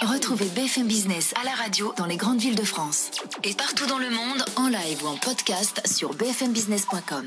Retrouvez BFM Business à la radio dans les grandes villes de France. Et partout dans le monde, en live ou en podcast sur bfmbusiness.com.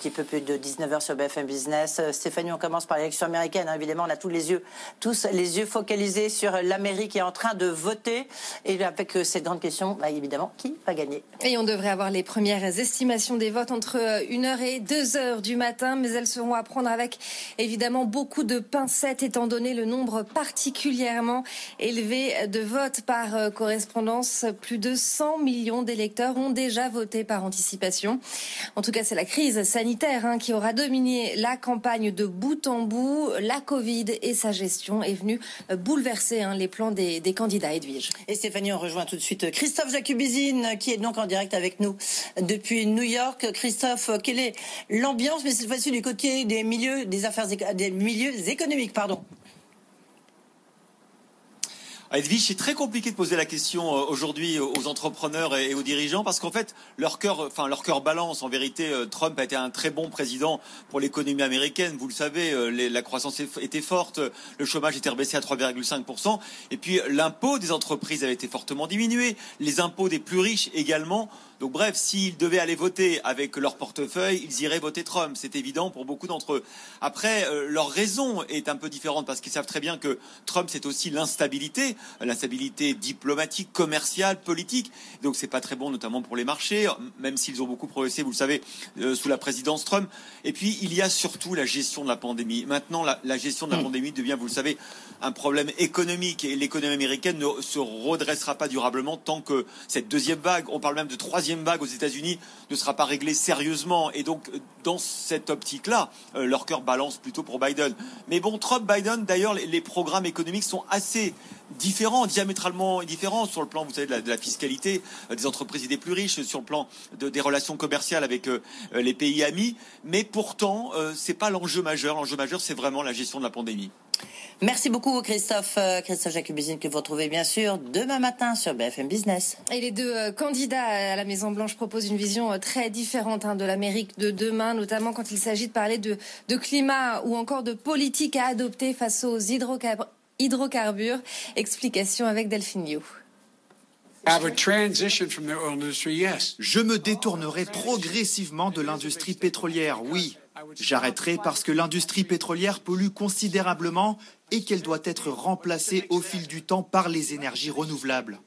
petit peu plus de 19h sur BFM Business. Euh, Stéphanie, on commence par l'élection américaine. hein. Évidemment, on a tous les yeux, tous les yeux focalisés sur l'Amérique qui est en train de voter. Et avec euh, cette grande question, bah, évidemment, qui va gagner? Et on devrait avoir les premières estimations des votes entre 1h et 2h du matin, mais elles seront à prendre avec évidemment beaucoup de pincettes étant donné le nombre particulièrement élevé de votes par euh, correspondance. Plus de 100 millions d'électeurs ont déjà voté par anticipation. En tout cas, c'est la crise sanitaire hein, qui aura dominé la campagne de bout en bout. La Covid et sa gestion est venue euh, bouleverser hein, les plans des, candidats, Edwige. Et Stéphanie, on rejoint tout de suite Christophe Jacubizine, qui est donc en direct avec nous depuis New York. Christophe, quelle est l'ambiance, mais cette fois-ci du côté des milieux des affaires, des milieux économiques, pardon. Edwige, c'est très compliqué de poser la question euh, aujourd'hui aux entrepreneurs et aux dirigeants parce qu'en fait, leur cœur, enfin leur cœur balance. En vérité, euh, Trump a été un très bon président pour l'économie américaine. Vous le savez, euh, la croissance était forte, le chômage était rebaissé à 3,5% et puis l'impôt des entreprises avait été fortement diminué, les impôts des plus riches également. Donc bref, s'ils devaient aller voter avec leur portefeuille, ils iraient voter Trump. C'est évident pour beaucoup d'entre eux. Après, euh, leur raison est un peu différente parce qu'ils savent très bien que Trump, c'est aussi l'instabilité, l'instabilité diplomatique, commerciale, politique. Donc c'est pas très bon, notamment pour les marchés, même s'ils ont beaucoup progressé, vous le savez, euh, sous la présidence Trump. Et puis il y a surtout la gestion de la pandémie. Maintenant, la, la gestion de la pandémie devient, vous le savez, un problème économique et l'économie américaine ne se redressera pas durablement tant que cette deuxième vague, on parle même de troisième vague aux États-Unis, ne sera pas réglée sérieusement. Et donc, dans cette optique-là, euh, leur cœur balance plutôt pour Biden. Mais bon, Trump, Biden, d'ailleurs, les, programmes économiques sont assez différents, diamétralement différents sur le plan, vous savez, de la, fiscalité euh, des entreprises et des plus riches, sur le plan de- des relations commerciales avec euh, euh, les pays amis. Mais pourtant, euh, c'est pas l'enjeu majeur. L'enjeu majeur, c'est vraiment la gestion de la pandémie. Merci beaucoup, Christophe. Euh, Christophe Jacubizine, que vous retrouvez bien sûr demain matin sur BFM Business. Et les deux euh, candidats à la Maison Blanche proposent une vision euh, très différente hein, de l'Amérique de demain, notamment quand il s'agit de parler de, de climat ou encore de politique à adopter face aux hydrocar- hydrocarbures. Explication avec Delphine Liu. I would transition from the oil industry, yes. Je me détournerai progressivement de l'industrie pétrolière, oui. J'arrêterai parce que l'industrie pétrolière pollue considérablement et qu'elle doit être remplacée au fil du temps par les énergies renouvelables.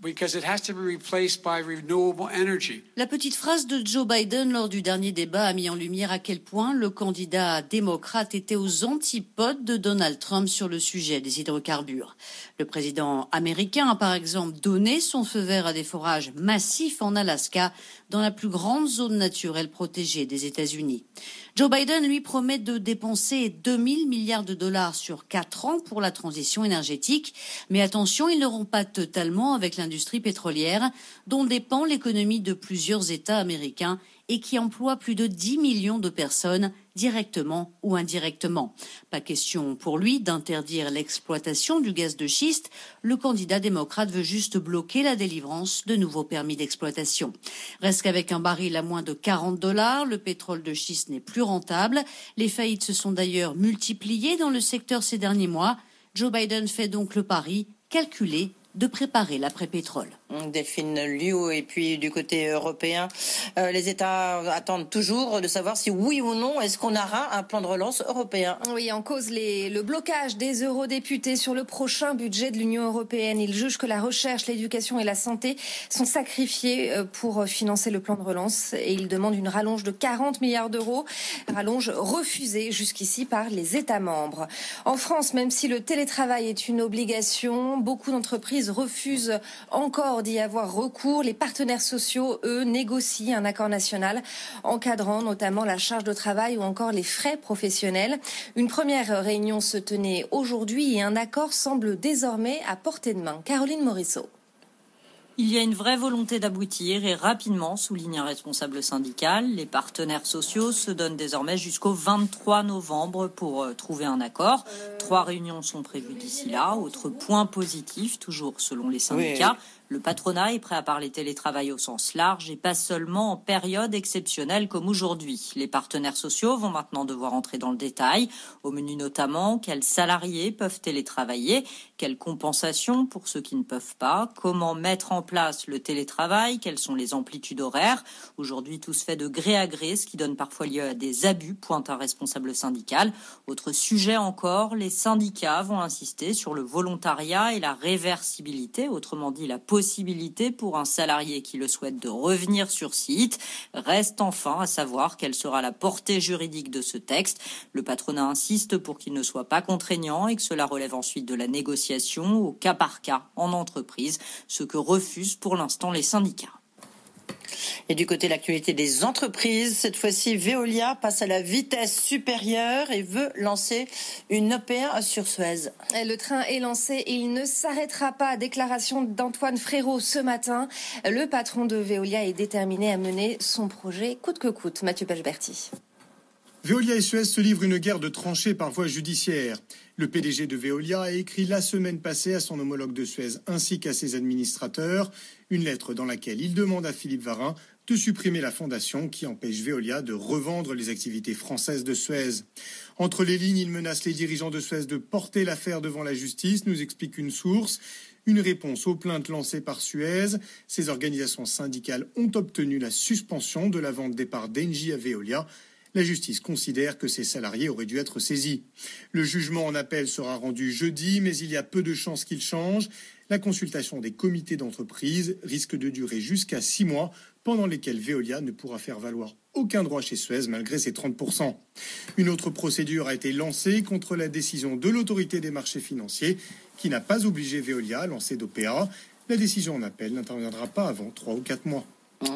Because it has to be replaced by renewable energy. La petite phrase de Joe Biden lors du dernier débat a mis en lumière à quel point le candidat démocrate était aux antipodes de Donald Trump sur le sujet des hydrocarbures. Le président américain a par exemple donné son feu vert à des forages massifs en Alaska, dans la plus grande zone naturelle protégée des États-Unis. Joe Biden lui promet de dépenser 2000 milliards de dollars sur quatre ans pour la transition énergétique. Mais attention, ils ne l'auront pas totalement avec l'industrie pétrolière, dont dépend l'économie de plusieurs États américains et qui emploie plus de 10 millions de personnes directement ou indirectement. Pas question pour lui d'interdire l'exploitation du gaz de schiste. Le candidat démocrate veut juste bloquer la délivrance de nouveaux permis d'exploitation. Reste qu'avec un baril à moins de 40 dollars, le pétrole de schiste n'est plus rentable. Les faillites se sont d'ailleurs multipliées dans le secteur ces derniers mois. Joe Biden fait donc le pari calculé de préparer l'après-pétrole. Delphine Liu et puis du côté européen, euh, les États attendent toujours de savoir si oui ou non est-ce qu'on aura un plan de relance européen. Oui, en cause les, le blocage des eurodéputés sur le prochain budget de l'Union européenne. Ils jugent que la recherche, l'éducation et la santé sont sacrifiés euh, pour financer le plan de relance et ils demandent une rallonge de 40 milliards d'euros, rallonge refusée jusqu'ici par les États membres. En France, même si le télétravail est une obligation, beaucoup d'entreprises refusent encore d'y avoir recours. Les partenaires sociaux, eux, négocient un accord national encadrant notamment la charge de travail ou encore les frais professionnels. Une première réunion se tenait aujourd'hui et un accord semble désormais à portée de main. Caroline Morisseau. Il y a une vraie volonté d'aboutir et rapidement, souligne un responsable syndical. Les partenaires sociaux se donnent désormais jusqu'au 23 novembre pour euh, trouver un accord. Trois réunions sont prévues d'ici là. Autre point positif, toujours selon les syndicats, le patronat est prêt à parler télétravail au sens large et pas seulement en période exceptionnelle comme aujourd'hui. Les partenaires sociaux vont maintenant devoir entrer dans le détail, au menu notamment quels salariés peuvent télétravailler, quelles compensations pour ceux qui ne peuvent pas, comment mettre en place le télétravail, quelles sont les amplitudes horaires. Aujourd'hui, tout se fait de gré à gré, ce qui donne parfois lieu à des abus, pointe un responsable syndical. Autre sujet encore, les syndicats vont insister sur le volontariat et la réversibilité, autrement dit la possibilité possibilité pour un salarié qui le souhaite de revenir sur site. Reste enfin à savoir quelle sera la portée juridique de ce texte. Le patronat insiste pour qu'il ne soit pas contraignant et que cela relève ensuite de la négociation au cas par cas en entreprise, ce que refusent pour l'instant les syndicats. Et du côté de l'actualité des entreprises, cette fois-ci, Veolia passe à la vitesse supérieure et veut lancer une OPA sur Suez. Le train est lancé et il ne s'arrêtera pas. Déclaration d'Antoine Frérot ce matin. Le patron de Veolia est déterminé à mener son projet coûte que coûte. Mathieu Pechberti. Veolia et Suez se livrent une guerre de tranchées par voie judiciaire. Le PDG de Veolia a écrit la semaine passée à son homologue de Suez ainsi qu'à ses administrateurs une lettre dans laquelle il demande à Philippe Varin de supprimer la fondation qui empêche Veolia de revendre les activités françaises de Suez. Entre les lignes, il menace les dirigeants de Suez de porter l'affaire devant la justice, nous explique une source. Une réponse aux plaintes lancées par Suez. Ces organisations syndicales ont obtenu la suspension de la vente des parts d'Engie à Veolia la justice considère que ces salariés auraient dû être saisis. Le jugement en appel sera rendu jeudi, mais il y a peu de chances qu'il change. La consultation des comités d'entreprise risque de durer jusqu'à six mois, pendant lesquels Veolia ne pourra faire valoir aucun droit chez Suez malgré ses 30%. Une autre procédure a été lancée contre la décision de l'autorité des marchés financiers qui n'a pas obligé Veolia à lancer d'OPA. La décision en appel n'interviendra pas avant trois ou quatre mois.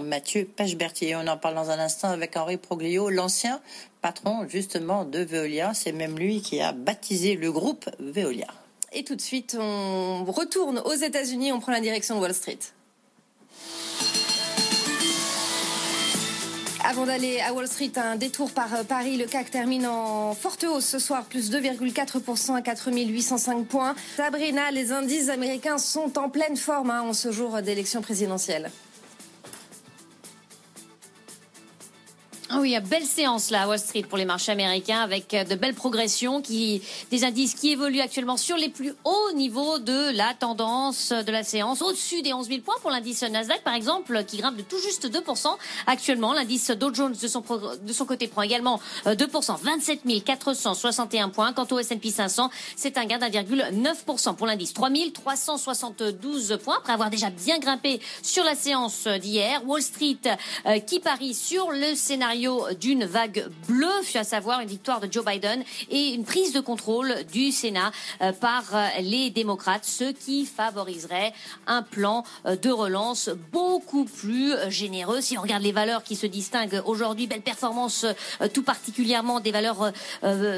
Mathieu Pechbertier. On en parle dans un instant avec Henri Proglio, l'ancien patron justement de Veolia. C'est même lui qui a baptisé le groupe Veolia. Et tout de suite, on retourne aux États-Unis, on prend la direction de Wall Street. Avant d'aller à Wall Street, un détour par Paris. Le CAC termine en forte hausse ce soir, plus 2,4% à 4805 points. Sabrina, les indices américains sont en pleine forme hein, en ce jour d'élection présidentielle. Ah oui, belle séance là Wall Street pour les marchés américains avec euh, de belles progressions, qui, des indices qui évoluent actuellement sur les plus hauts niveaux de la tendance de la séance, au-dessus des 11 000 points pour l'indice Nasdaq par exemple, qui grimpe de tout juste 2% actuellement. L'indice Dow Jones de son, de son côté prend également 2%, 27 461 points. Quant au S&P 500, c'est un gain d'1,9% pour l'indice, 3 372 points après avoir déjà bien grimpé sur la séance d'hier. Wall Street euh, qui parie sur le scénario d'une vague bleue, à savoir une victoire de Joe Biden et une prise de contrôle du Sénat euh, par euh, les démocrates, ce qui favoriserait un plan euh, de relance beaucoup plus généreux. Si on regarde les valeurs qui se distinguent aujourd'hui, belle performance tout particulièrement des valeurs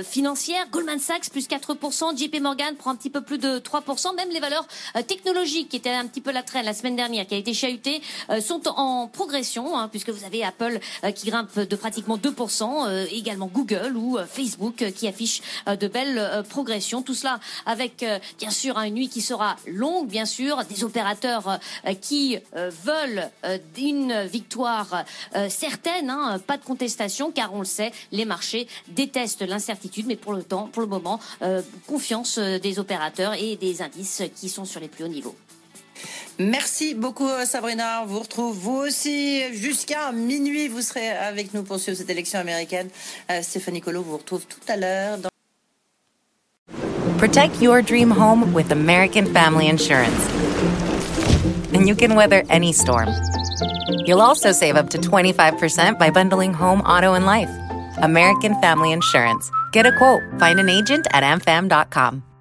financières. Goldman Sachs plus 4%, JP Morgan prend un petit peu plus de 3%, même les valeurs technologiques qui étaient un petit peu la traîne la semaine dernière, qui a été chahutée, sont en progression, hein, puisque vous avez Apple qui grimpe de pratiquement 2%, euh, également Google ou euh, Facebook euh, qui affichent de belles progressions. Tout cela avec bien sûr une nuit qui sera longue, bien sûr, des opérateurs qui veulent une victoire certaine, hein, pas de contestation, car on le sait, les marchés détestent l'incertitude, mais pour le temps, pour le moment, confiance des opérateurs et des indices qui sont sur les plus hauts niveaux. Merci beaucoup euh, Sabrina. On vous retrouve vous aussi jusqu'à minuit. Vous serez avec nous pour suivre cette élection américaine. Euh, Stéphanie Colo vous retrouve tout à l'heure. Dans... Protect your dream home with American Family Insurance. And you can weather any storm. You'll also save up to 25% by bundling home, auto, and life. American Family Insurance. Get a quote. Find an agent at amfam.com.